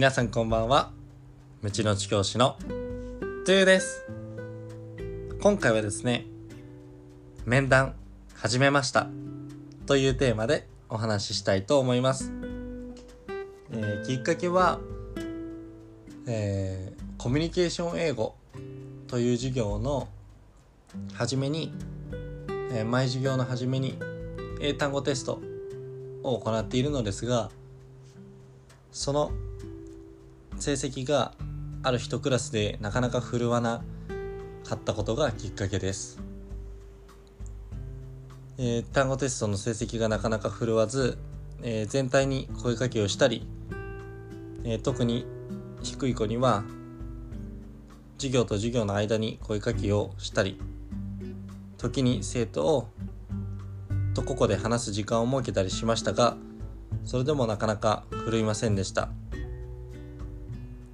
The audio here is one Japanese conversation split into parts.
皆さんこんばんは。無知の知教師のトゥーです。今回はですね面談始めました。というテーマでお話ししたいと思います、えー、きっかけは、えー、コミュニケーション英語という授業の初めに、えー、毎授業の初めに英単語テストを行っているのですがその成績がある一クラスでなかなか振るわなかったことがきっかけです、えー、単語テストの成績がなかなか振るわず、えー、全体に声かけをしたり、えー、特に低い子には授業と授業の間に声かけをしたり時に生徒をと個々で話す時間を設けたりしましたがそれでもなかなか振るいませんでした、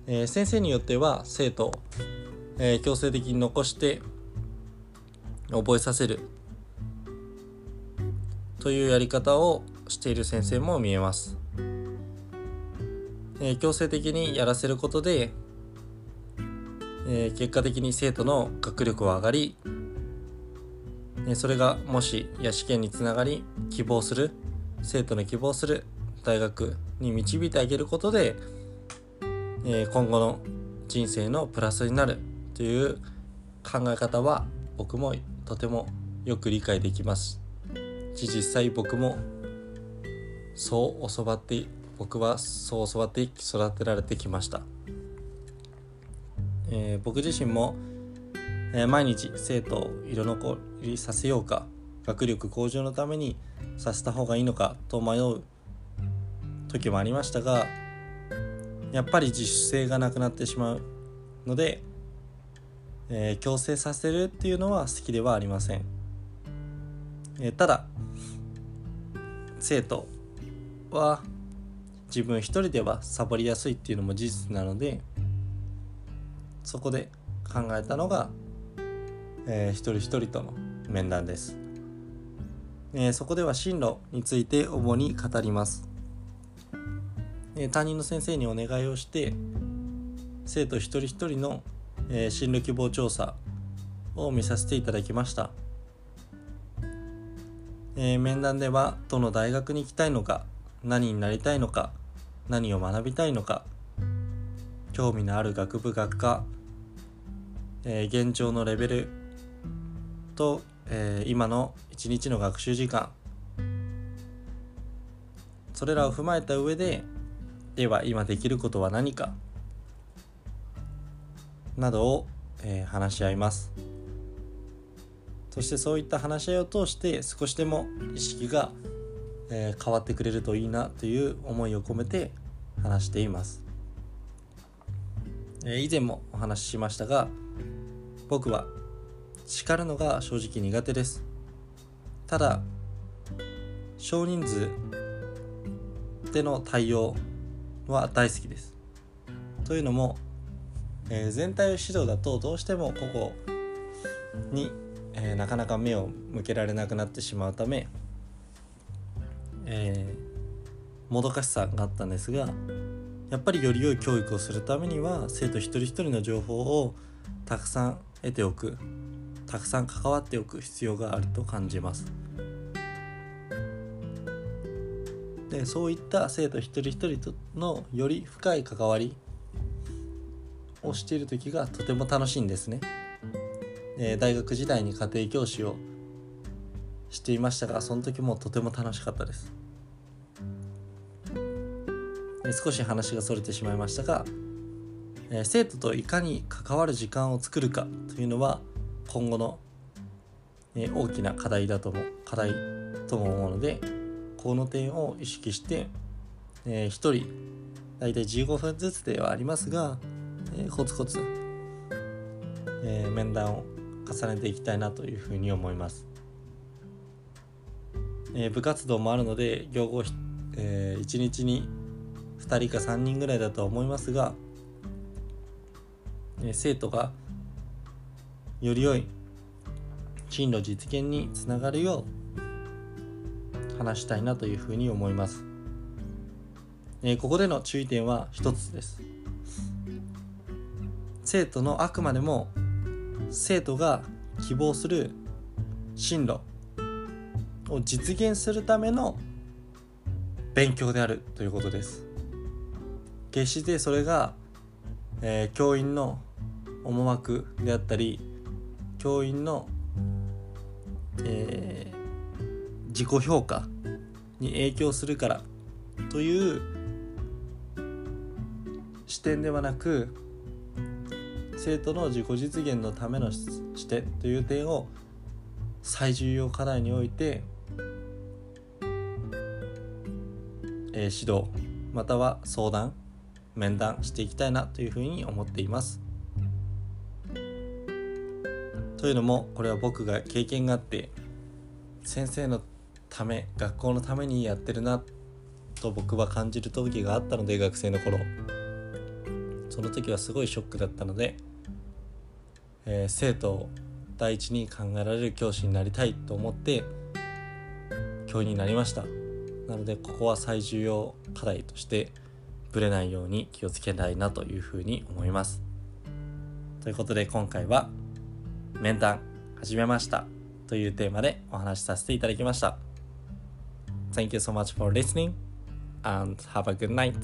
えー、先生によっては生徒、えー、強制的に残して覚えさせる。というやり方をしている先生も見えます、えー、強制的にやらせることで、え結果的に生徒の学力は上がりそれがもしや試験につながり希望する生徒の希望する大学に導いてあげることで、え今後の人生のプラスになるという考え方は僕もとてもよく理解できます。し実際僕もそう教わって僕はそう教わって育てられてきました、えー、僕自身もえー、毎日生徒を色残りさせようか学力向上のためにさせた方がいいのかと迷う時もありましたがやっぱり自主性がなくなってしまうので、えー、強制させるっていうのは好きではありません、えー、ただ生徒は自分一人ではサボりやすいっていうのも事実なのでそこで考えたのがえー、一人一人との面談です、えー、そこでは進路について主に語ります、担任の先生にお願いをして生徒一人一人の、進路希望調査を見させていただきました、面談ではどの大学に行きたいのか何になりたいのか何を学びたいのか興味のある学部学科、現状のレベルと、今の一日の学習時間それらを踏まえた上ででは今できることは何か？などを、えー、話し合います。そしてそういった話し合いを通して少しでも意識が、えー、変わってくれるといいなという思いを込めて話しています、えー、以前もお話ししましたが僕は叱るのが正直苦手です。ただ少人数での対応は大好きです。というのも、えー、全体指導だとどうしても個々に、えー、なかなか目を向けられなくなってしまうため、えー、もどかしさがあったんですがやっぱりより良い教育をするためには生徒一人一人の情報をたくさん得ておくたくさん関わっておく必要があると感じます。でそういった生徒一人一人とのより深い関わりをしている時がとても楽しいんですね、え大学時代に家庭教師をしていましたがその時もとても楽しかったです。で少し話がそれてしまいましたが、え生徒といかに関わる時間を作るかというのは今後の、え大きな課題だとも課題とも思うのでこの点を意識して、えー、1人大体15分ずつではありますが、えー、コツコツ、えー、面談を重ねていきたいなというふうに思います、えー、部活動もあるので業合、えー、1日に2人か3人ぐらいだと思いますが、えー、生徒がより良い進路実現につながるよう話したいなというふうに思います。えー、ここでの注意点は一つです。生徒のあくまでも生徒が希望する進路を実現するための勉強であるということです。決してそれが、えー、教員の思惑であったり教員の、え、自己評価に影響するからという視点ではなく生徒の自己実現のための視点という点を最重要課題において、えー、指導または相談面談していきたいなというふうに思っています。というのもこれは僕が経験があって先生のため学校のためにやってるなと僕は感じる時があったので学生の頃。その時はすごいショックだったので、えー、生徒を第一に考えられる教師になりたいと思って教員になりました。なのでここは最重要課題としてぶれないように気をつけたいなというふうに思います。ということで今回は面談始めましたというテーマでお話しさせていただきました。Thank you so much for listening and have a good night